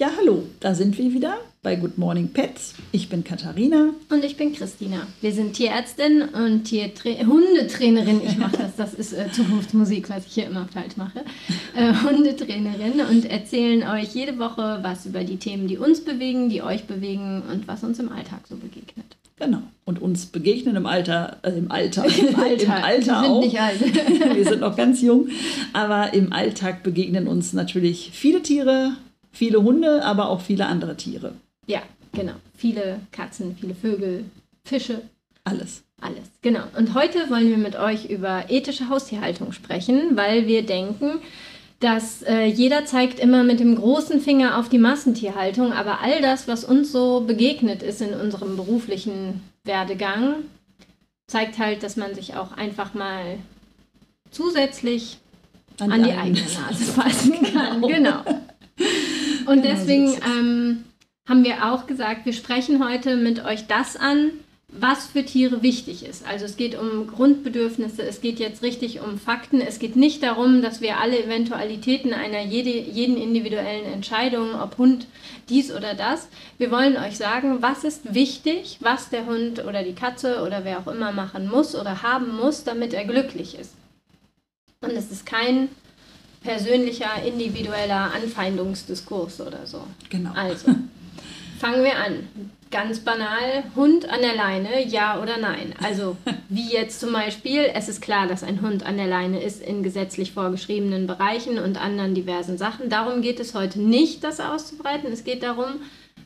Ja, hallo, da sind wir wieder bei Good Morning Pets. Ich bin Katharina. Und ich bin Christina. Wir sind Tierärztin und Tiertra Hundetrainerin. Ich mache das, das ist äh, Zukunftsmusik, was ich hier immer falsch mache. Äh, Hundetrainerin und erzählen euch jede Woche was über die Themen, die uns bewegen, die euch bewegen und was uns im Alltag so begegnet. Genau. Und uns begegnen im Alter, äh, im Alter, im Alter, Im Alter wir sind auch. nicht alt. wir sind noch ganz jung, aber im Alltag begegnen uns natürlich viele Tiere, viele Hunde, aber auch viele andere Tiere. Ja, genau. Viele Katzen, viele Vögel, Fische. Alles. Alles, genau. Und heute wollen wir mit euch über ethische Haustierhaltung sprechen, weil wir denken, dass äh, jeder zeigt immer mit dem großen Finger auf die Massentierhaltung, aber all das, was uns so begegnet ist in unserem beruflichen Werdegang, zeigt halt, dass man sich auch einfach mal zusätzlich an, an die eigene Nase fassen kann. Genau. genau. Und deswegen ähm, haben wir auch gesagt, wir sprechen heute mit euch das an, was für Tiere wichtig ist. Also es geht um Grundbedürfnisse, es geht jetzt richtig um Fakten. Es geht nicht darum, dass wir alle Eventualitäten einer jede, jeden individuellen Entscheidung, ob Hund dies oder das, wir wollen euch sagen, was ist wichtig, was der Hund oder die Katze oder wer auch immer machen muss oder haben muss, damit er glücklich ist. Und es ist kein persönlicher, individueller Anfeindungsdiskurs oder so. Genau. Also, fangen wir an. Ganz banal, Hund an der Leine, ja oder nein? Also, wie jetzt zum Beispiel, es ist klar, dass ein Hund an der Leine ist in gesetzlich vorgeschriebenen Bereichen und anderen diversen Sachen. Darum geht es heute nicht, das auszubreiten. Es geht darum,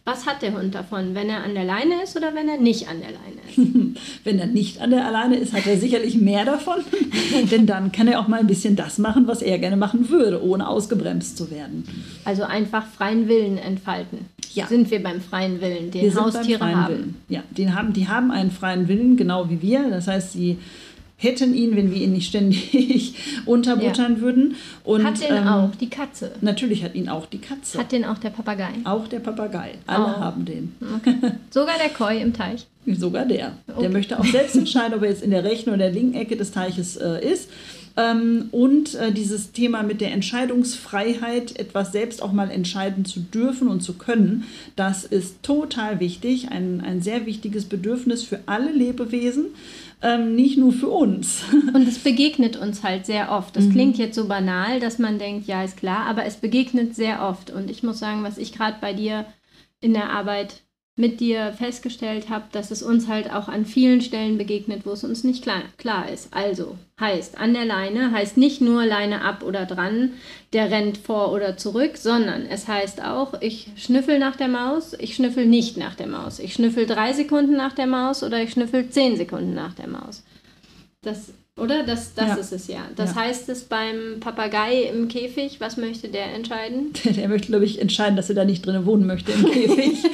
was hat der Hund davon, wenn er an der Leine ist oder wenn er nicht an der Leine ist? wenn er nicht an der Leine ist, hat er sicherlich mehr davon, denn dann kann er auch mal ein bisschen das machen, was er gerne machen würde, ohne ausgebremst zu werden. Also einfach freien Willen entfalten. Ja. Sind wir beim freien Willen, den wir Haustiere haben? Willen. Ja, den haben, die haben einen freien Willen, genau wie wir. Das heißt, sie hätten ihn, wenn wir ihn nicht ständig unterbuttern ja. würden. Und, hat den ähm, auch die Katze? Natürlich hat ihn auch die Katze. Hat den auch der Papagei? Auch der Papagei. Alle oh. haben den. Okay. Sogar der Koi im Teich? Sogar der. Okay. Der möchte auch selbst entscheiden, ob er jetzt in der rechten oder der linken Ecke des Teiches äh, ist. Ähm, und äh, dieses Thema mit der Entscheidungsfreiheit, etwas selbst auch mal entscheiden zu dürfen und zu können, das ist total wichtig, ein, ein sehr wichtiges Bedürfnis für alle Lebewesen ähm, nicht nur für uns. Und es begegnet uns halt sehr oft. Das mhm. klingt jetzt so banal, dass man denkt, ja, ist klar, aber es begegnet sehr oft. Und ich muss sagen, was ich gerade bei dir in der Arbeit mit dir festgestellt habe, dass es uns halt auch an vielen Stellen begegnet, wo es uns nicht klar, klar ist. Also heißt an der Leine, heißt nicht nur Leine ab oder dran, der rennt vor oder zurück, sondern es heißt auch, ich schnüffel nach der Maus, ich schnüffel nicht nach der Maus. Ich schnüffel drei Sekunden nach der Maus oder ich schnüffel zehn Sekunden nach der Maus. Das oder? Das, das ja. ist es ja. Das ja. heißt es beim Papagei im Käfig, was möchte der entscheiden? Der möchte, glaube ich, entscheiden, dass er da nicht drin wohnen möchte im Käfig.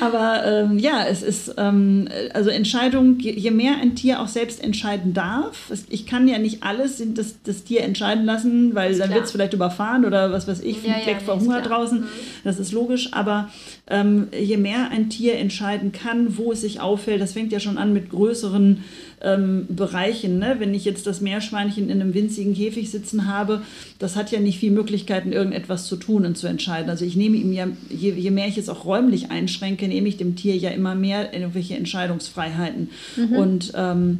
Aber ähm, ja, es ist ähm, also Entscheidung, je, mehr ein Tier auch selbst entscheiden darf. Ich kann ja nicht alles das, das Tier entscheiden lassen, weil dann wird es vielleicht überfahren oder was weiß ich, fliegt ja, weg ja, vor Hunger draußen. Mhm. Das ist logisch. Aber ähm, je mehr ein Tier entscheiden kann, wo es sich auffällt, das fängt ja schon an mit größeren ähm, Bereichen. Ne? Wenn ich jetzt das Meerschweinchen in einem winzigen Käfig sitzen habe, das hat ja nicht viel Möglichkeiten, irgendetwas zu tun und zu entscheiden. Also ich nehme ihm ja, je, je mehr ich es auch räumlich einschränke, nehme ich dem Tier ja immer mehr irgendwelche Entscheidungsfreiheiten. Mhm. Und ähm,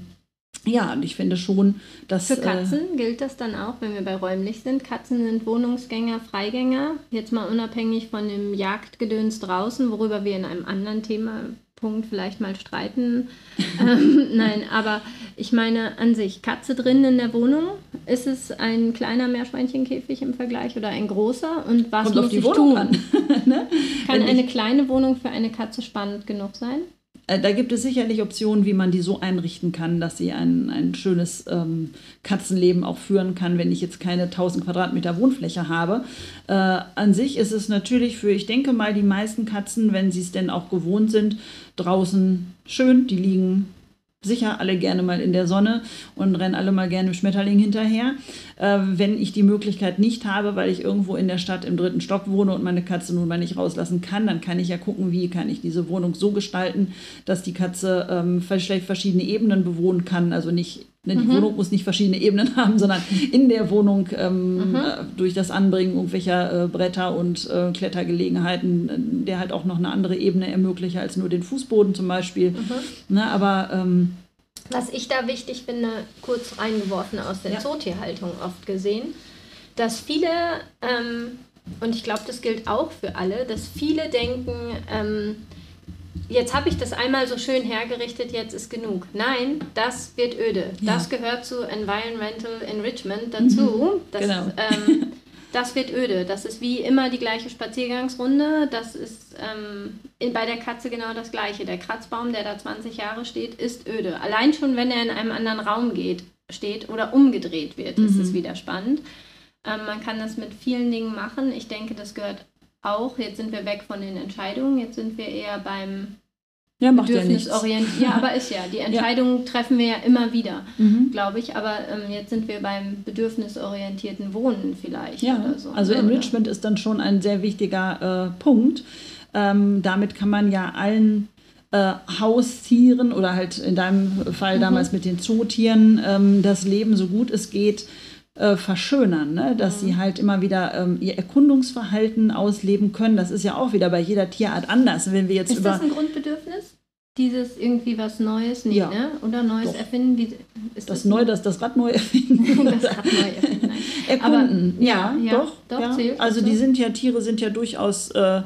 ja, und ich finde schon, dass. Für äh, Katzen äh, gilt das dann auch, wenn wir bei räumlich sind. Katzen sind Wohnungsgänger, Freigänger. Jetzt mal unabhängig von dem Jagdgedöns draußen, worüber wir in einem anderen Thema Punkt vielleicht mal streiten. ähm, nein, aber ich meine an sich, Katze drin in der Wohnung, ist es ein kleiner Meerschweinchenkäfig im Vergleich oder ein großer? Und was Kommt muss ich Wohnung tun? ne? Kann eine kleine Wohnung für eine Katze spannend genug sein? Äh, da gibt es sicherlich Optionen, wie man die so einrichten kann, dass sie ein, ein schönes ähm, Katzenleben auch führen kann, wenn ich jetzt keine 1000 Quadratmeter Wohnfläche habe. Äh, an sich ist es natürlich für, ich denke mal, die meisten Katzen, wenn sie es denn auch gewohnt sind, draußen schön. Die liegen sicher alle gerne mal in der Sonne und rennen alle mal gerne Schmetterling hinterher. Äh, wenn ich die Möglichkeit nicht habe, weil ich irgendwo in der Stadt im dritten Stock wohne und meine Katze nun mal nicht rauslassen kann, dann kann ich ja gucken, wie kann ich diese Wohnung so gestalten, dass die Katze ähm, vielleicht verschiedene Ebenen bewohnen kann. Also nicht Ne, die mhm. Wohnung muss nicht verschiedene Ebenen haben, sondern in der Wohnung ähm, mhm. Äh, durch das Anbringen irgendwelcher äh, Bretter und äh, Klettergelegenheiten, äh, der halt auch noch eine andere Ebene ermöglicht als nur den Fußboden zum Beispiel. Mhm. Ne, aber ähm, was ich da wichtig finde, kurz reingeworfen aus der ja. Zootierhaltung oft gesehen, dass viele, ähm, und ich glaube, das gilt auch für alle, dass viele denken, ähm, jetzt habe ich das einmal so schön hergerichtet, jetzt ist genug. Nein, das wird öde. Ja. Das gehört zu Environmental Enrichment dazu. Mhm, das, genau. ähm, das wird öde. Das ist wie immer die gleiche Spaziergangsrunde. Das ist ähm, in, bei der Katze genau das gleiche. Der Kratzbaum, der da 20 Jahre steht, ist öde. Allein schon, wenn er in einem anderen Raum geht, steht oder umgedreht wird, mhm. ist es wieder spannend. Ähm, man kann das mit vielen Dingen machen. Ich denke, das gehört auch, jetzt sind wir weg von den Entscheidungen, jetzt sind wir eher beim ja, macht Bedürfnisorientiert. Ja, ja, aber ist ja. Die Entscheidungen ja. treffen wir ja immer wieder, mhm. glaube ich. Aber ähm, jetzt sind wir beim bedürfnisorientierten Wohnen vielleicht. Ja, so, also ne? Enrichment ist dann schon ein sehr wichtiger äh, Punkt. Ähm, damit kann man ja allen äh, Haustieren oder halt in deinem Fall mhm. damals mit den Zootieren ähm, das Leben so gut es geht äh, verschönern, ne? dass mhm. sie halt immer wieder ähm, ihr Erkundungsverhalten ausleben können. Das ist ja auch wieder bei jeder Tierart anders. Wenn wir jetzt ist über das ein Grundbedürfnis? Dieses irgendwie was Neues, nee, ja. ne? Oder Neues Doch. erfinden? Wie, ist das, das neu, das, das Rad neu erfinden? das Rad neu erfinden. Erkunden, Aber, ja, ja, doch. doch ja. Also die sind ja, Tiere sind ja durchaus äh,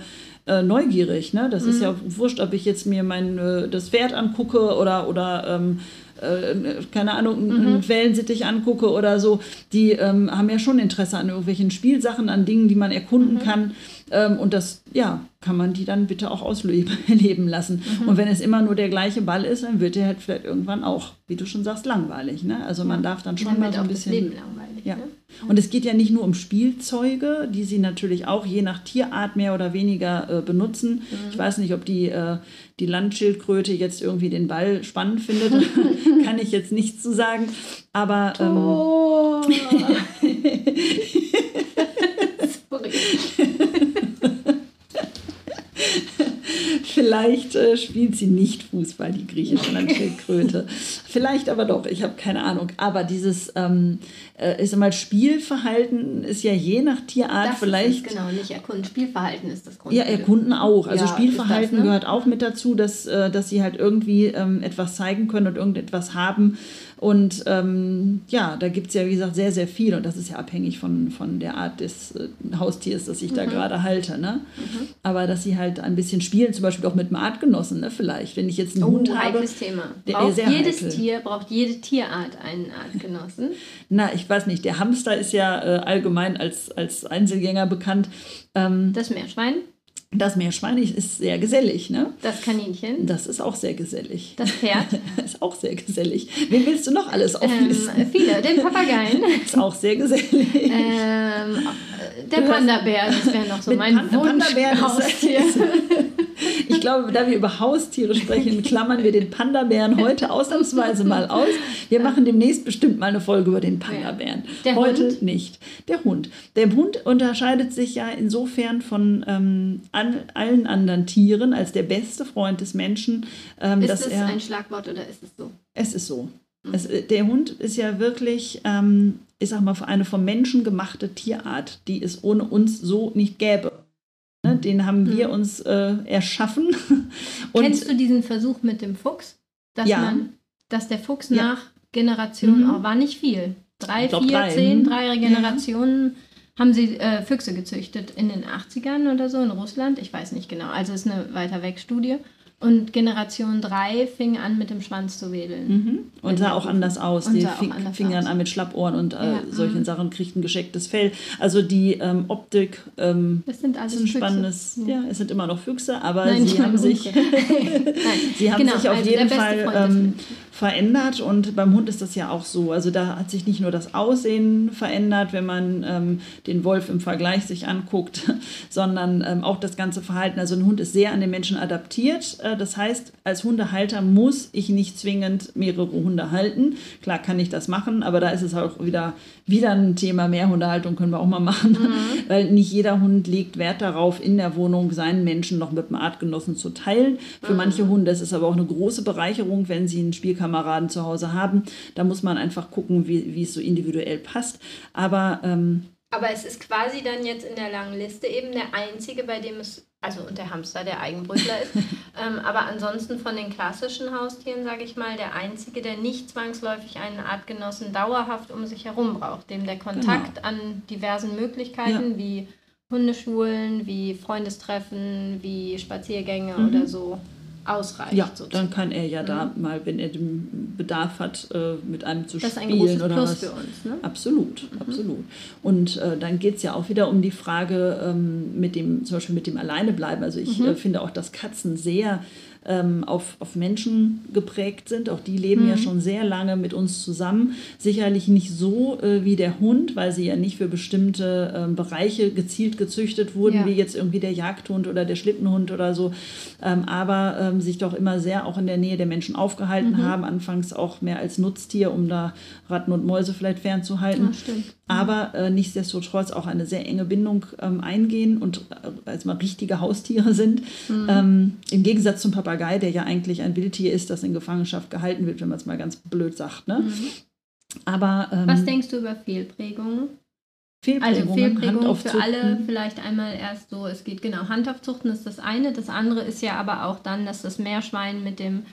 äh, neugierig. Ne? Das mhm. ist ja wurscht, ob ich jetzt mir mein, äh, das Pferd angucke oder, oder ähm, äh, keine Ahnung, mhm. einen Wellensittich angucke oder so, die ähm, haben ja schon Interesse an irgendwelchen Spielsachen, an Dingen, die man erkunden mhm. kann. Ähm, und das, ja, kann man die dann bitte auch ausleben lassen. Mhm. Und wenn es immer nur der gleiche Ball ist, dann wird der halt vielleicht irgendwann auch, wie du schon sagst, langweilig. Ne? Also man darf dann schon dann mal so ein bisschen. Das Leben langweilig, ja. Ne? Und es geht ja nicht nur um Spielzeuge, die sie natürlich auch je nach Tierart mehr oder weniger äh, benutzen. Mhm. Ich weiß nicht, ob die, äh, die Landschildkröte jetzt irgendwie den Ball spannend findet. Kann ich jetzt nichts zu sagen. Aber. Ähm, Vielleicht äh, spielt sie nicht Fußball, die griechische Landschildkröte. Vielleicht aber doch, ich habe keine Ahnung. Aber dieses, ähm, äh, ist einmal Spielverhalten ist ja je nach Tierart das vielleicht. Genau, nicht erkunden. Spielverhalten ist das Grund. Ja, erkunden auch. Also ja, Spielverhalten das, ne? gehört auch mit dazu, dass, äh, dass sie halt irgendwie ähm, etwas zeigen können und irgendetwas haben, und ähm, ja, da gibt es ja, wie gesagt, sehr, sehr viel. Und das ist ja abhängig von, von der Art des äh, Haustiers, das ich mhm. da gerade halte. Ne? Mhm. Aber dass sie halt ein bisschen spielen, zum Beispiel auch mit einem Artgenossen, ne? vielleicht. Wenn ich jetzt einen oh, Hund habe. Thema. Der, braucht jedes heikel. Tier, braucht jede Tierart einen Artgenossen? Na, ich weiß nicht. Der Hamster ist ja äh, allgemein als, als Einzelgänger bekannt. Ähm, das Meerschwein? Das Meerschwein ist sehr gesellig, ne? Das Kaninchen. Das ist auch sehr gesellig. Das Pferd. ist auch sehr gesellig. Wen willst du noch alles ähm, auflisten? Ähm, viele. Den Papageien. ist auch sehr gesellig. Ähm, der Panda-Bär, das wäre noch so mein Pan Wunsch. Haustier. ich glaube, da wir über Haustiere sprechen, klammern wir den Panda-Bären heute ausnahmsweise mal aus. Wir machen demnächst bestimmt mal eine Folge über den Panda-Bären. Heute Hund? nicht. Der Hund. Der Hund unterscheidet sich ja insofern von ähm, an, allen anderen Tieren als der beste Freund des Menschen. Ähm, ist das er, ein Schlagwort oder ist es so? Es ist so. Mhm. Es, der Hund ist ja wirklich, ähm, ich sag mal, eine vom Menschen gemachte Tierart, die es ohne uns so nicht gäbe. Ne, den haben mhm. wir uns äh, erschaffen. Und Kennst du diesen Versuch mit dem Fuchs? Dass ja. man, dass der Fuchs ja. nach Generationen, mhm. auch war nicht viel. Drei, vier, drei. zehn, drei Generationen. Ja haben sie äh, Füchse gezüchtet in den 80ern oder so in Russland. Ich weiß nicht genau. Also ist eine weiter weg Studie. Und Generation 3 fing an mit dem Schwanz zu wedeln. Mhm. Und sah auch anders aus. Und die fing, anders fing dann an mit Schlappohren und äh, ja. solchen mhm. Sachen, kriegten geschecktes Fell. Also die ähm, Optik ähm, das sind alles ist ein spannendes. Ja. ja. es sind immer noch Füchse, aber Nein, sie, haben sich, sie haben genau, sich auf also jeden Fall ähm, verändert. Und beim Hund ist das ja auch so. Also da hat sich nicht nur das Aussehen verändert, wenn man ähm, den Wolf im Vergleich sich anguckt, sondern ähm, auch das ganze Verhalten. Also ein Hund ist sehr an den Menschen adaptiert Äh, das heißt, als Hundehalter muss ich nicht zwingend mehrere Hunde halten. Klar kann ich das machen, aber da ist es auch wieder, wieder ein Thema Mehrhundehaltung können wir auch mal machen, mhm. weil nicht jeder Hund legt Wert darauf, in der Wohnung seinen Menschen noch mit dem Artgenossen zu teilen. Für mhm. manche Hunde ist es aber auch eine große Bereicherung, wenn sie einen Spielkameraden zu Hause haben. Da muss man einfach gucken, wie, wie es so individuell passt. Aber ähm, aber es ist quasi dann jetzt in der langen Liste eben der einzige, bei dem es, also und der Hamster, der Eigenbrütler ist, ähm, aber ansonsten von den klassischen Haustieren, sage ich mal, der einzige, der nicht zwangsläufig einen Artgenossen dauerhaft um sich herum braucht, dem der Kontakt genau. an diversen Möglichkeiten ja. wie Hundeschulen, wie Freundestreffen, wie Spaziergänge mhm. oder so ausreicht. Ja, sozusagen. dann kann er ja mhm. da mal, wenn er den Bedarf hat, äh, mit einem zu das spielen. Das ist ein großes oder Plus was. für uns. Ne? Absolut, mhm. absolut. Und äh, dann geht es ja auch wieder um die Frage ähm, mit dem, zum Beispiel mit dem Alleinebleiben. Also ich mhm. äh, finde auch, dass Katzen sehr ähm, auf, auf Menschen geprägt sind. Auch die leben mhm. ja schon sehr lange mit uns zusammen. Sicherlich nicht so äh, wie der Hund, weil sie ja nicht für bestimmte ähm, Bereiche gezielt gezüchtet wurden, ja. wie jetzt irgendwie der Jagdhund oder der Schlittenhund oder so. Ähm, aber ähm, sich doch immer sehr auch in der Nähe der Menschen aufgehalten mhm. haben. Anfangs auch mehr als Nutztier, um da Ratten und Mäuse vielleicht fernzuhalten. Ja, stimmt. Aber äh, nichtsdestotrotz auch eine sehr enge Bindung ähm, eingehen und äh, als mal richtige Haustiere sind. Mhm. Ähm, Im Gegensatz zum Papa Papagei, der ja eigentlich ein Wildtier ist, das in Gefangenschaft gehalten wird, wenn man es mal ganz blöd sagt. Ne? Mhm. Aber, ähm, Was denkst du über Fehlprägungen? Fehlprägungen, also Fehlprägungen für alle vielleicht einmal erst so, es geht genau, Handaufzuchten ist das eine, das andere ist ja aber auch dann, dass das Meerschwein mit dem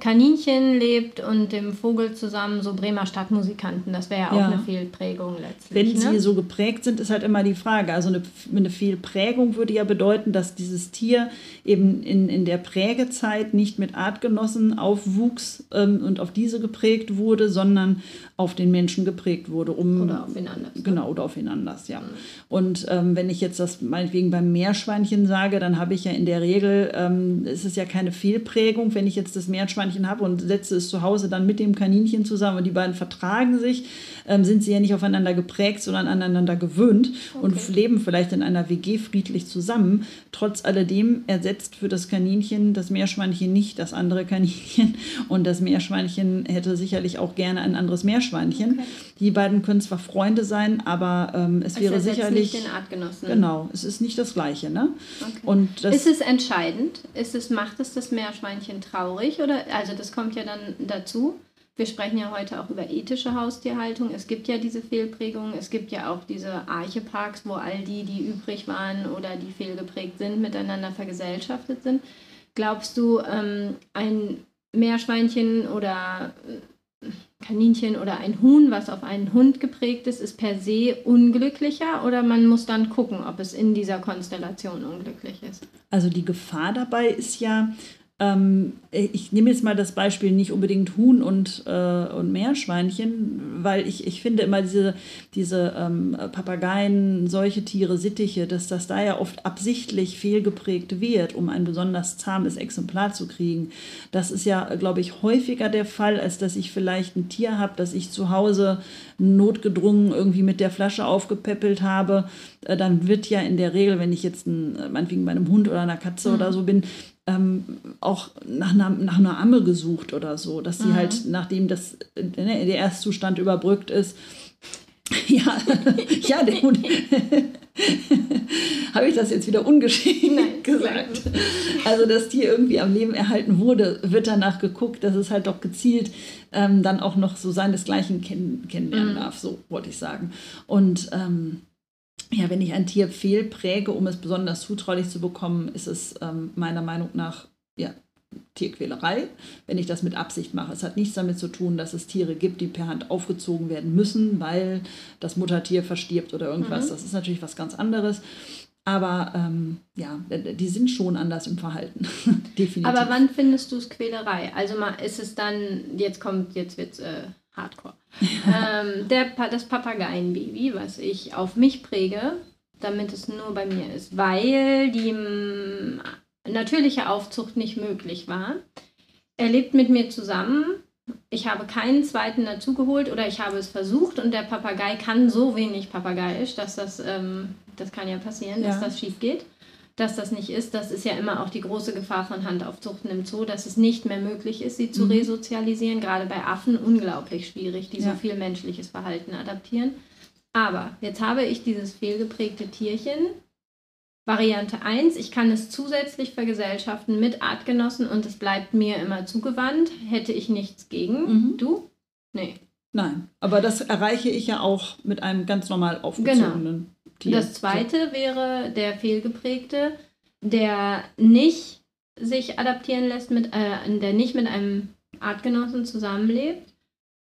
Kaninchen lebt und dem Vogel zusammen so Bremer Stadtmusikanten. Das wäre ja auch ja. eine Fehlprägung letztlich. Wenn ne? sie so geprägt sind, ist halt immer die Frage. Also eine, eine Fehlprägung würde ja bedeuten, dass dieses Tier eben in, in der Prägezeit nicht mit Artgenossen aufwuchs ähm, und auf diese geprägt wurde, sondern auf den Menschen geprägt wurde. Um, oder auf ihn anders. Ne? Genau, oder auf ihn anders, ja. Mhm. Und ähm, wenn ich jetzt das meinetwegen beim Meerschweinchen sage, dann habe ich ja in der Regel, ähm, ist es ja keine Fehlprägung, wenn ich jetzt das Meerschweinchen Meerschweinchen habe und setze es zu Hause dann mit dem Kaninchen zusammen und die beiden vertragen sich, ähm, sind sie ja nicht aufeinander geprägt, sondern aneinander gewöhnt okay. und leben vielleicht in einer WG friedlich zusammen. Trotz alledem ersetzt für das Kaninchen das Meerschweinchen nicht das andere Kaninchen und das Meerschweinchen hätte sicherlich auch gerne ein anderes Meerschweinchen. Okay. Die beiden können zwar Freunde sein, aber ähm, es, es wäre sicherlich. Nicht den Artgenossen. Genau, es ist nicht das Gleiche. Ne? Okay. Und das ist es entscheidend? Ist es, macht es das Meerschweinchen traurig? Oder, also das kommt ja dann dazu. Wir sprechen ja heute auch über ethische Haustierhaltung. Es gibt ja diese Fehlprägungen. Es gibt ja auch diese Archeparks, wo all die, die übrig waren oder die fehlgeprägt sind, miteinander vergesellschaftet sind. Glaubst du, ähm, ein Meerschweinchen oder äh, Kaninchen oder ein Huhn, was auf einen Hund geprägt ist, ist per se unglücklicher oder man muss dann gucken, ob es in dieser Konstellation unglücklich ist? Also die Gefahr dabei ist ja, ähm, ich nehme jetzt mal das Beispiel nicht unbedingt Huhn und, äh, und Meerschweinchen, weil ich, ich finde immer diese, diese ähm, Papageien, solche Tiere, Sittiche, dass das da ja oft absichtlich fehlgeprägt wird, um ein besonders zahmes Exemplar zu kriegen. Das ist ja, glaube ich, häufiger der Fall, als dass ich vielleicht ein Tier habe, das ich zu Hause notgedrungen irgendwie mit der Flasche aufgepäppelt habe. Äh, dann wird ja in der Regel, wenn ich jetzt ein, meinetwegen bei einem Hund oder einer Katze mhm. oder so bin, ähm, auch nach einer, nach einer Amme gesucht oder so, dass sie mhm. halt, nachdem das, ne, der Erstzustand überbrückt ist, ja, ja, Hund. Habe ich das jetzt wieder ungeschickt gesagt? Also, dass Tier irgendwie am Leben erhalten wurde, wird danach geguckt, dass es halt doch gezielt ähm, dann auch noch so seinesgleichen kenn kennenlernen mhm. darf, so wollte ich sagen. Und ähm, ja, wenn ich ein Tier fehlpräge, um es besonders zutraulich zu bekommen, ist es ähm, meiner Meinung nach ja, Tierquälerei, wenn ich das mit Absicht mache. Es hat nichts damit zu tun, dass es Tiere gibt, die per Hand aufgezogen werden müssen, weil das Muttertier verstirbt oder irgendwas. Mhm. Das ist natürlich was ganz anderes. Aber ähm, ja, die sind schon anders im Verhalten. Definitiv. Aber wann findest du es Quälerei? Also mal ist es dann, jetzt kommt, jetzt wird es äh, Hardcore. ähm, der, das Papageienbaby, was ich auf mich präge, damit es nur bei mir ist, weil die natürliche Aufzucht nicht möglich war. Er lebt mit mir zusammen. Ich habe keinen zweiten dazugeholt oder ich habe es versucht und der Papagei kann so wenig papageiisch, dass das, ähm, das kann ja passieren, ja. dass das schief geht. Dass das nicht ist. Das ist ja immer auch die große Gefahr von Handaufzuchten im Zoo, dass es nicht mehr möglich ist, sie zu mhm. resozialisieren. Gerade bei Affen unglaublich schwierig, die ja. so viel menschliches Verhalten adaptieren. Aber jetzt habe ich dieses fehlgeprägte Tierchen. Variante 1, ich kann es zusätzlich vergesellschaften mit Artgenossen und es bleibt mir immer zugewandt. Hätte ich nichts gegen. Mhm. Du? Nee. Nein, aber das erreiche ich ja auch mit einem ganz normal aufgezogenen genau. Tier. Das zweite wäre der fehlgeprägte, der nicht sich adaptieren lässt, mit, äh, der nicht mit einem Artgenossen zusammenlebt,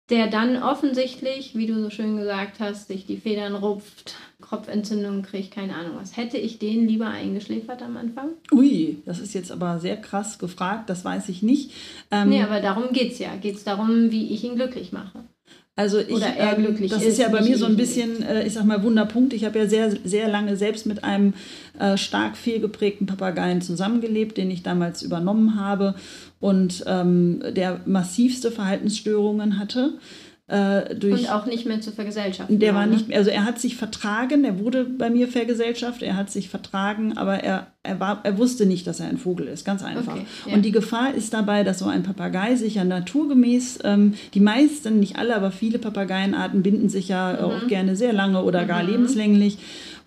der dann offensichtlich, wie du so schön gesagt hast, sich die Federn rupft, Kopfentzündung kriegt, keine Ahnung was. Hätte ich den lieber eingeschläfert am Anfang? Ui, das ist jetzt aber sehr krass gefragt, das weiß ich nicht. Ähm, nee, aber darum geht es ja. Geht es darum, wie ich ihn glücklich mache. Also ich, Oder er ähm, glücklich das ist, ist ja bei mir so ein bisschen, äh, ich sag mal, Wunderpunkt. Ich habe ja sehr, sehr lange selbst mit einem äh, stark fehlgeprägten Papageien zusammengelebt, den ich damals übernommen habe und ähm, der massivste Verhaltensstörungen hatte. Äh, durch, und auch nicht mehr zu vergesellschaften. Der war ne? nicht mehr, also er hat sich vertragen, er wurde bei mir vergesellschaftet, er hat sich vertragen, aber er, er, war, er wusste nicht, dass er ein Vogel ist, ganz einfach. Okay, ja. Und die Gefahr ist dabei, dass so ein Papagei sich ja naturgemäß, ähm, die meisten, nicht alle, aber viele Papageienarten binden sich ja mhm. auch gerne sehr lange oder gar mhm. lebenslänglich.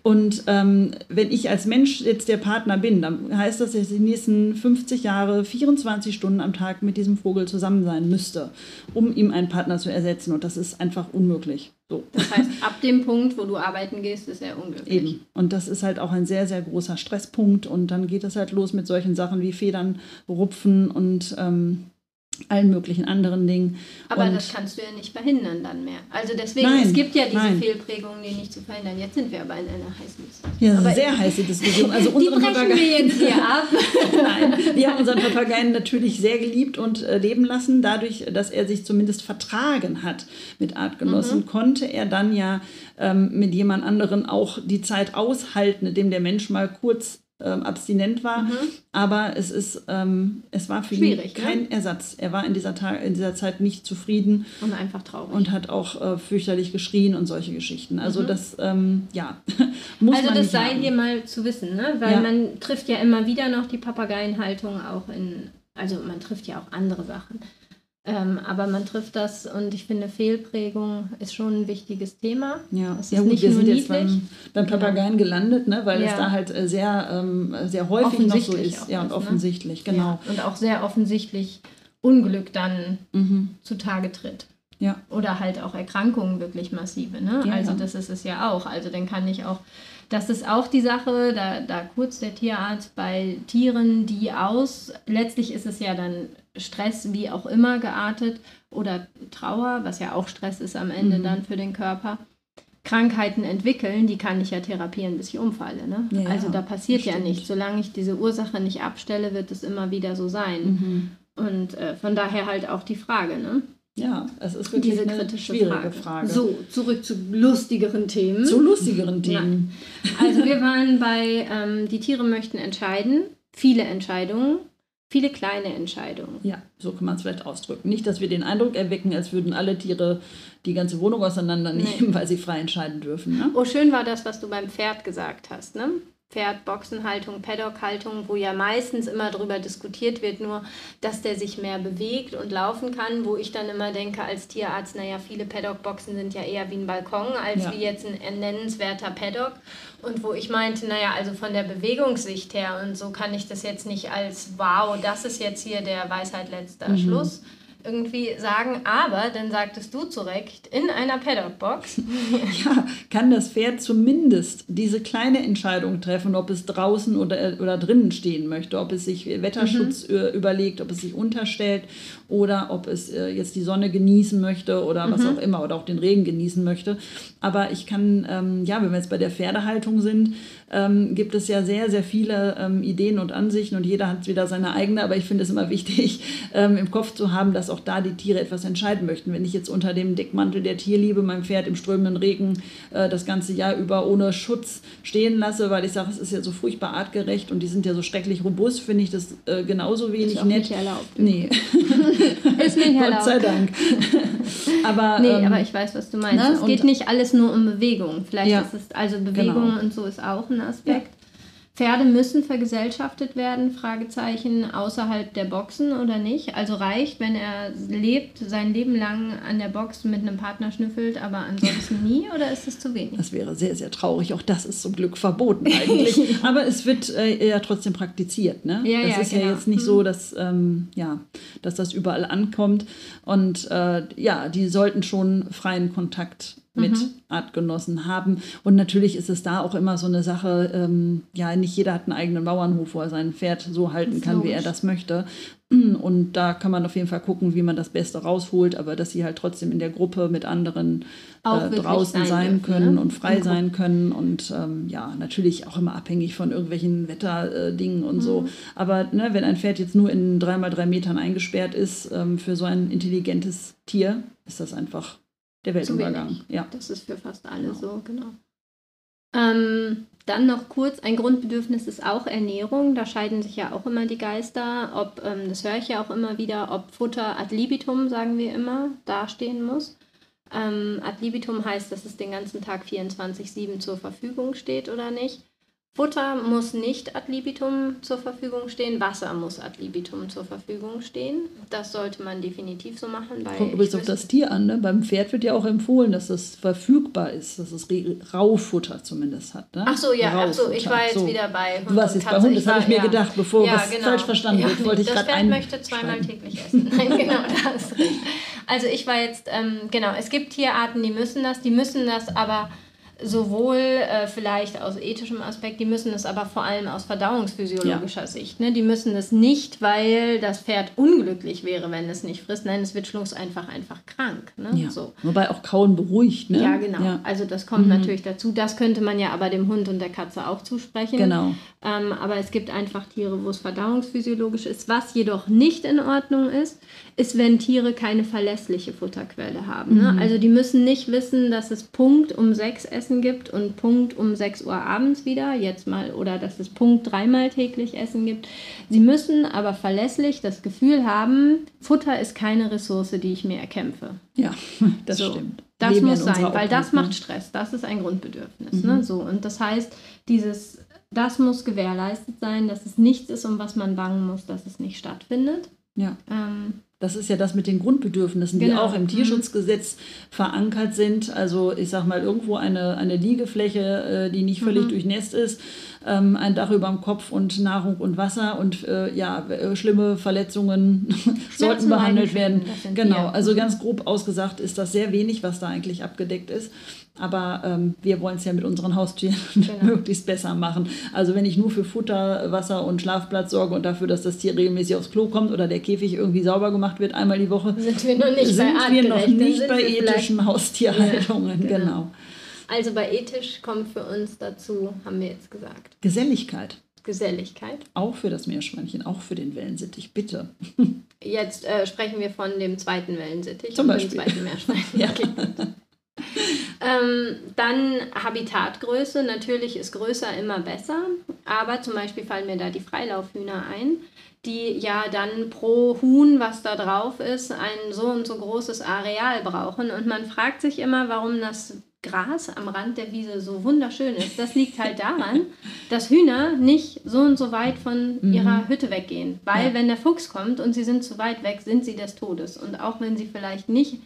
Und ähm, wenn ich als Mensch jetzt der Partner bin, dann heißt das, dass ich die nächsten 50 Jahre 24 Stunden am Tag mit diesem Vogel zusammen sein müsste, um ihm einen Partner zu ersetzen. Und das ist einfach unmöglich. So. Das heißt, ab dem Punkt, wo du arbeiten gehst, ist er unglücklich. Eben. Und das ist halt auch ein sehr, sehr großer Stresspunkt. Und dann geht es halt los mit solchen Sachen wie Federn rupfen und ähm, allen möglichen anderen Dingen. Aber und das kannst du ja nicht verhindern dann mehr. Also deswegen, nein, es gibt ja diese nein. Fehlprägungen, die nicht zu verhindern. Jetzt sind wir aber in einer heißen Diskussion. Ja, aber sehr heiße Diskussion. Also die brechen Papageien, wir jetzt hier ab. nein, wir haben unseren Papageien natürlich sehr geliebt und äh, leben lassen. Dadurch, dass er sich zumindest vertragen hat mit Artgenossen, mhm. konnte er dann ja ähm, mit jemand anderen auch die Zeit aushalten, indem der Mensch mal kurz ähm, abstinent war. Mhm. Aber es ist, ähm, es war für ihn ne? kein ne? Ersatz. Er war in dieser, Tag, in dieser Zeit nicht zufrieden. Und einfach traurig. Und hat auch äh, fürchterlich geschrien und solche Geschichten. Also mhm. das, ähm, ja, muss also man das sei haben. hier mal zu wissen, ne? Weil ja. man trifft ja immer wieder noch die Papageienhaltung auch in, also man trifft ja auch andere Sachen. Ähm, aber man trifft das und ich finde, Fehlprägung ist schon ein wichtiges Thema. Ja, es ist ja, gut, nicht wir sind jetzt beim, beim Papageien gelandet, ne, weil ja. es da halt äh, sehr, ähm, sehr häufig noch so ist. Ja, und ne? offensichtlich, ne? genau. Ja. Und auch sehr offensichtlich Unglück dann mhm. zutage tritt. Ja. Oder halt auch Erkrankungen wirklich massive. Ne? Also das ist es ja auch. Also dann kann ich auch das ist auch die Sache, da, da kurz der Tierarzt bei Tieren, die aus, letztlich ist es ja dann Stress wie auch immer geartet oder Trauer, was ja auch Stress ist am Ende mhm. dann für den Körper. Krankheiten entwickeln, die kann ich ja therapieren, bis ich umfalle. Ne? Ja, also da passiert ja nichts. Solange ich diese Ursache nicht abstelle, wird es immer wieder so sein. Mhm. Und äh, von daher halt auch die Frage, ne? Ja, es ist wirklich Diese eine schwierige Frage. Frage. So, zurück zu lustigeren Themen. Zu lustigeren Themen. Ja. Also wir waren bei, ähm, die Tiere möchten entscheiden, viele Entscheidungen, viele kleine Entscheidungen. Ja, so kann man es vielleicht ausdrücken. Nicht, dass wir den Eindruck erwecken, als würden alle Tiere die ganze Wohnung auseinandernehmen, nee. weil sie frei entscheiden dürfen. Ne? Oh, schön war das, was du beim Pferd gesagt hast. Ne? Pferd, Boxenhaltung, Paddockhaltung, wo ja meistens immer darüber diskutiert wird, nur dass der sich mehr bewegt und laufen kann, wo ich dann immer denke als Tierarzt, naja, viele Paddock-Boxen sind ja eher wie ein Balkon als ja. wie jetzt ein nennenswerter Paddock. Und wo ich meinte, naja, also von der Bewegungssicht her und so kann ich das jetzt nicht als, wow, das ist jetzt hier der Weisheit letzter mhm. Schluss irgendwie sagen, aber dann sagtest du zu Recht, in einer Paddockbox. ja, kann das Pferd zumindest diese kleine Entscheidung treffen, ob es draußen oder, oder drinnen stehen möchte, ob es sich Wetterschutz mhm. überlegt, ob es sich unterstellt oder ob es äh, jetzt die Sonne genießen möchte oder was mhm. auch immer oder auch den Regen genießen möchte. Aber ich kann, ähm, ja, wenn wir jetzt bei der Pferdehaltung sind, ähm, gibt es ja sehr, sehr viele ähm, Ideen und Ansichten und jeder hat wieder seine eigene. Aber ich finde es immer wichtig, ähm, im Kopf zu haben, dass auch da die Tiere etwas entscheiden möchten. Wenn ich jetzt unter dem Deckmantel der Tierliebe mein Pferd im strömenden Regen äh, das ganze Jahr über ohne Schutz stehen lasse, weil ich sage, es ist ja so furchtbar artgerecht und die sind ja so schrecklich robust, finde ich das äh, genauso wenig ist auch nett. Nicht erlaubt. Nee. ist nicht erlaubt. Gott sei Dank. aber, nee, ähm, aber ich weiß, was du meinst. Na, es geht nicht alles nur um Bewegung. Vielleicht ja. ist es, also Bewegung genau. und so ist auch ein Aspekt. Pferde müssen vergesellschaftet werden, Fragezeichen, außerhalb der Boxen oder nicht? Also reicht, wenn er lebt, sein Leben lang an der Box mit einem Partner schnüffelt, aber ansonsten nie oder ist es zu wenig? Das wäre sehr, sehr traurig. Auch das ist zum Glück verboten eigentlich. aber es wird äh, ja trotzdem praktiziert. Ne? Ja, das ja, ist genau. ja jetzt nicht so, mhm. dass, ähm, ja, dass das überall ankommt. Und äh, ja, die sollten schon freien Kontakt mit mhm. Artgenossen haben. Und natürlich ist es da auch immer so eine Sache, ähm, ja, nicht jeder hat einen eigenen Bauernhof, wo er sein Pferd so halten kann, logisch. wie er das möchte. Und da kann man auf jeden Fall gucken, wie man das Beste rausholt, aber dass sie halt trotzdem in der Gruppe mit anderen äh, draußen sein, sein können ne? und frei sein können. Und ähm, ja, natürlich auch immer abhängig von irgendwelchen Wetterdingen äh, und mhm. so. Aber ne, wenn ein Pferd jetzt nur in dreimal drei Metern eingesperrt ist, ähm, für so ein intelligentes Tier, ist das einfach der Weltuntergang. Ja. Das ist für fast alle genau. so, genau. Ähm, dann noch kurz, ein Grundbedürfnis ist auch Ernährung. Da scheiden sich ja auch immer die Geister. Ob, ähm, das höre ich ja auch immer wieder, ob Futter ad libitum, sagen wir immer, dastehen muss. Ähm, ad libitum heißt, dass es den ganzen Tag 24-7 zur Verfügung steht oder nicht. Futter muss nicht ad libitum zur Verfügung stehen, Wasser muss ad libitum zur Verfügung stehen. Das sollte man definitiv so machen. Weil Kommt übrigens auf das Tier an. Ne? Beim Pferd wird ja auch empfohlen, dass das verfügbar ist, dass es Raufutter zumindest hat. Ne? Ach so, ja, ach so, ich war jetzt so. wieder bei Hund Du warst jetzt bei Hund, das habe ich mir ja. gedacht, bevor ja, was genau. falsch verstanden ja, wird, wollte ich gerade. Das Pferd möchte zweimal täglich essen. Nein, genau, das Also ich war jetzt, ähm, genau, es gibt Tierarten, die müssen das, die müssen das aber sowohl äh, vielleicht aus ethischem Aspekt, die müssen es aber vor allem aus verdauungsphysiologischer ja. Sicht. Ne? Die müssen es nicht, weil das Pferd unglücklich wäre, wenn es nicht frisst. Nein, es wird schluss einfach einfach krank. Ne? Ja. So. Wobei auch Kauen beruhigt. Ne? Ja, genau. Ja. Also das kommt mhm. natürlich dazu. Das könnte man ja aber dem Hund und der Katze auch zusprechen. Genau. Ähm, aber es gibt einfach Tiere, wo es verdauungsphysiologisch ist. Was jedoch nicht in Ordnung ist, ist, wenn Tiere keine verlässliche Futterquelle haben. Ne? Mhm. Also die müssen nicht wissen, dass es Punkt um sechs Essen gibt und Punkt um sechs Uhr abends wieder, jetzt mal, oder dass es Punkt dreimal täglich Essen gibt. Sie müssen aber verlässlich das Gefühl haben, Futter ist keine Ressource, die ich mir erkämpfe. Ja, das so. stimmt. Das Leben muss sein, weil das macht Stress. Das ist ein Grundbedürfnis. Ne? Mhm. Ne? So, und das heißt, dieses, das muss gewährleistet sein, dass es nichts ist, um was man bangen muss, dass es nicht stattfindet. Ja. Ähm, das ist ja das mit den Grundbedürfnissen, genau. die auch im mhm. Tierschutzgesetz verankert sind. Also ich sage mal, irgendwo eine, eine Liegefläche, äh, die nicht völlig mhm. durchnässt ist, ähm, ein Dach über dem Kopf und Nahrung und Wasser und äh, ja, äh, schlimme Verletzungen sollten behandelt werden. Genau, also ganz grob ausgesagt ist das sehr wenig, was da eigentlich abgedeckt ist. Aber ähm, wir wollen es ja mit unseren Haustieren genau. möglichst besser machen. Also wenn ich nur für Futter, Wasser und Schlafplatz sorge und dafür, dass das Tier regelmäßig aufs Klo kommt oder der Käfig irgendwie sauber gemacht wird, einmal die Woche, sind wir noch nicht sind bei, wir noch nicht bei ethischen Haustierhaltungen. Ja, genau. genau. Also bei ethisch kommt für uns dazu, haben wir jetzt gesagt. Geselligkeit. Geselligkeit. Auch für das Meerschweinchen, auch für den Wellensittich, bitte. Jetzt äh, sprechen wir von dem zweiten Wellensittich. Zum Beispiel. Dem zweiten Meerschweinchen. ja. ähm, dann Habitatgröße. Natürlich ist größer immer besser, aber zum Beispiel fallen mir da die Freilaufhühner ein, die ja dann pro Huhn, was da drauf ist, ein so und so großes Areal brauchen. Und man fragt sich immer, warum das Gras am Rand der Wiese so wunderschön ist. Das liegt halt daran, dass Hühner nicht so und so weit von mhm. ihrer Hütte weggehen. Weil ja. wenn der Fuchs kommt und sie sind zu weit weg, sind sie des Todes. Und auch wenn sie vielleicht nicht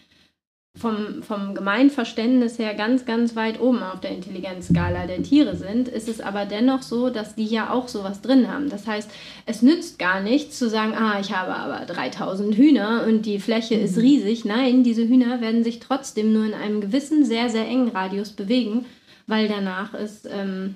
vom, vom Gemeinverständnis her ganz, ganz weit oben auf der Intelligenzskala der Tiere sind, ist es aber dennoch so, dass die ja auch sowas drin haben. Das heißt, es nützt gar nichts zu sagen, ah, ich habe aber 3000 Hühner und die Fläche mhm. ist riesig. Nein, diese Hühner werden sich trotzdem nur in einem gewissen, sehr, sehr engen Radius bewegen, weil danach ist ähm,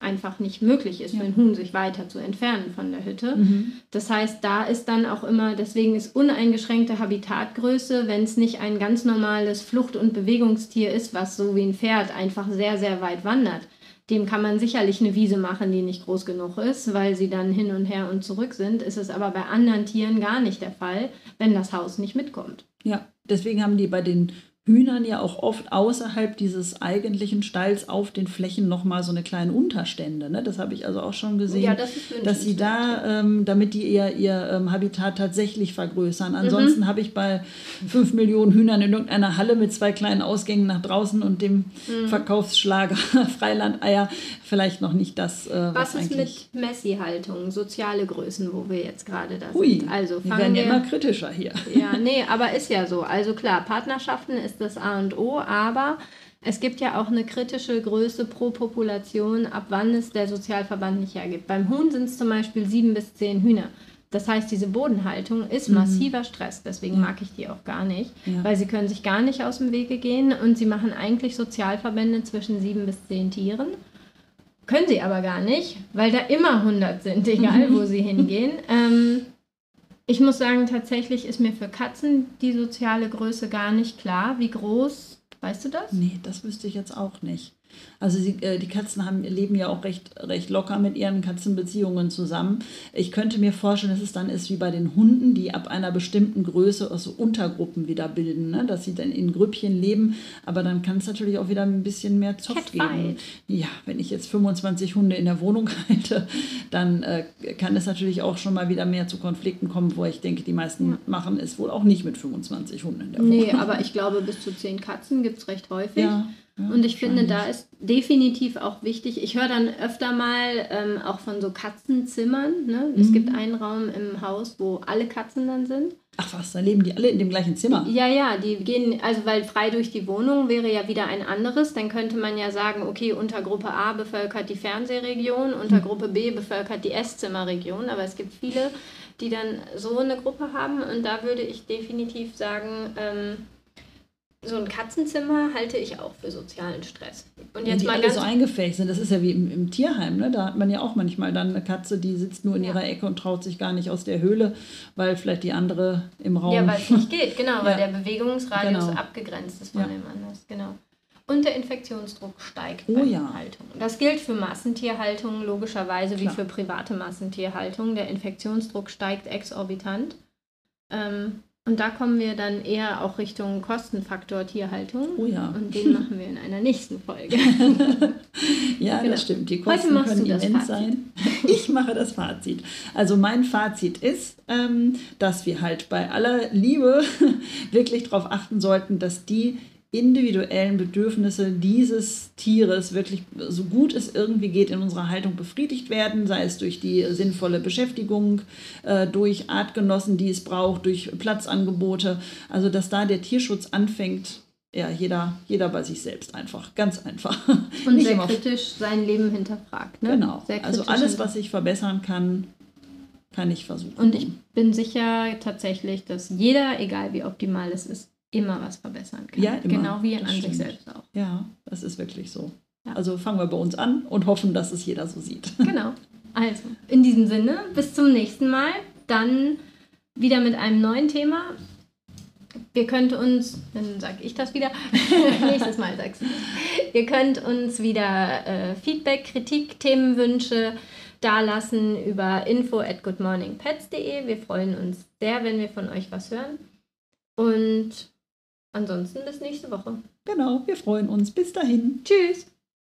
einfach nicht möglich ist, ja. für ein Huhn sich weiter zu entfernen von der Hütte. Mhm. Das heißt, da ist dann auch immer, deswegen ist uneingeschränkte Habitatgröße, wenn es nicht ein ganz normales Flucht- und Bewegungstier ist, was so wie ein Pferd einfach sehr, sehr weit wandert. Dem kann man sicherlich eine Wiese machen, die nicht groß genug ist, weil sie dann hin und her und zurück sind. Ist es aber bei anderen Tieren gar nicht der Fall, wenn das Haus nicht mitkommt. Ja, deswegen haben die bei den Hühnern ja auch oft außerhalb dieses eigentlichen Stalls auf den Flächen nochmal so eine kleine Unterstände. Ne? Das habe ich also auch schon gesehen, ja, das dass sie da, ähm, damit die ihr, ihr ähm, Habitat tatsächlich vergrößern. Ansonsten mhm. habe ich bei fünf Millionen Hühnern in irgendeiner Halle mit zwei kleinen Ausgängen nach draußen und dem mhm. Verkaufsschlager Freilandeier vielleicht noch nicht das. Äh, was, was ist mit Messi-Haltung, soziale Größen, wo wir jetzt gerade da Ui, sind? Also die werden wir, immer kritischer hier. Ja, nee, aber ist ja so. Also klar, Partnerschaften ist das A und O, aber es gibt ja auch eine kritische Größe pro Population, ab wann es der Sozialverband nicht hergibt. Beim Huhn sind es zum Beispiel sieben bis zehn Hühner. Das heißt, diese Bodenhaltung ist mhm. massiver Stress. Deswegen mag ich die auch gar nicht, ja. weil sie können sich gar nicht aus dem Wege gehen und sie machen eigentlich Sozialverbände zwischen sieben bis zehn Tieren. Können sie aber gar nicht, weil da immer 100 sind, egal wo sie hingehen. Ähm, ich muss sagen, tatsächlich ist mir für Katzen die soziale Größe gar nicht klar. Wie groß, weißt du das? Nee, das wüsste ich jetzt auch nicht. Also sie, äh, die Katzen haben, leben ja auch recht, recht locker mit ihren Katzenbeziehungen zusammen. Ich könnte mir vorstellen, dass es dann ist wie bei den Hunden, die ab einer bestimmten Größe also Untergruppen wieder bilden, ne? dass sie dann in Grüppchen leben. Aber dann kann es natürlich auch wieder ein bisschen mehr Zoff geben. Ja, wenn ich jetzt 25 Hunde in der Wohnung halte, dann äh, kann es natürlich auch schon mal wieder mehr zu Konflikten kommen, wo ich denke, die meisten ja. machen es wohl auch nicht mit 25 Hunden in der Wohnung. Nee, aber ich glaube, bis zu 10 Katzen gibt es recht häufig. Ja und ich finde, da ist definitiv auch wichtig, ich höre dann öfter mal ähm, auch von so Katzenzimmern. Ne? Mhm. Es gibt einen Raum im Haus, wo alle Katzen dann sind. Ach was, da leben die alle in dem gleichen Zimmer? Ja, ja, die gehen, also weil frei durch die Wohnung wäre ja wieder ein anderes. Dann könnte man ja sagen, okay, Untergruppe A bevölkert die Fernsehregion, Untergruppe B bevölkert die Esszimmerregion. Aber es gibt viele, die dann so eine Gruppe haben. Und da würde ich definitiv sagen, ähm, so ein Katzenzimmer halte ich auch für sozialen Stress. Und jetzt ja, die mal alle so eingefärbt sind, das ist ja wie im, im, Tierheim, ne? da hat man ja auch manchmal dann eine Katze, die sitzt nur in ja. ihrer Ecke und traut sich gar nicht aus der Höhle, weil vielleicht die andere im Raum... Ja, weil es nicht geht, genau, weil der Bewegungsradius genau. abgegrenzt ist von dem anders, genau. Und der Infektionsdruck steigt oh, ja. Haltung. Das gilt für Massentierhaltung logischerweise Klar. wie für private Massentierhaltung. Der Infektionsdruck steigt exorbitant. Ähm, und da kommen wir dann eher auch Richtung Kostenfaktor Tierhaltung. Oh ja. Und den machen wir in einer nächsten Folge. ja, genau. das stimmt. Die Kosten können immens sein. Ich mache das Fazit. Also mein Fazit ist, ähm, dass wir halt bei aller Liebe wirklich darauf achten sollten, dass die individuellen Bedürfnisse dieses Tieres wirklich so gut es irgendwie geht in unserer Haltung befriedigt werden, sei es durch die sinnvolle Beschäftigung, äh, durch Artgenossen, die es braucht, durch Platzangebote. Also dass da der Tierschutz anfängt, ja, jeder, jeder bei sich selbst einfach, ganz einfach. Und Nicht sehr kritisch sein Leben hinterfragt. Ne? Genau, also alles, was ich verbessern kann, kann ich versuchen. Und ich bin sicher tatsächlich, dass jeder, egal wie optimal es ist, immer was verbessern kann. Ja, immer. Genau wie an sich selbst auch. Ja, das ist wirklich so. Ja. Also fangen wir bei uns an und hoffen, dass es jeder so sieht. Genau. Also, in diesem Sinne, bis zum nächsten Mal. Dann wieder mit einem neuen Thema. Ihr könnt uns, dann sage ich das wieder, nächstes Mal sagst du. Ihr könnt uns wieder äh, Feedback, Kritik, Themenwünsche dalassen über info at goodmorningpets.de. Wir freuen uns sehr, wenn wir von euch was hören. Und Ansonsten bis nächste Woche. Genau, wir freuen uns. Bis dahin. Tschüss.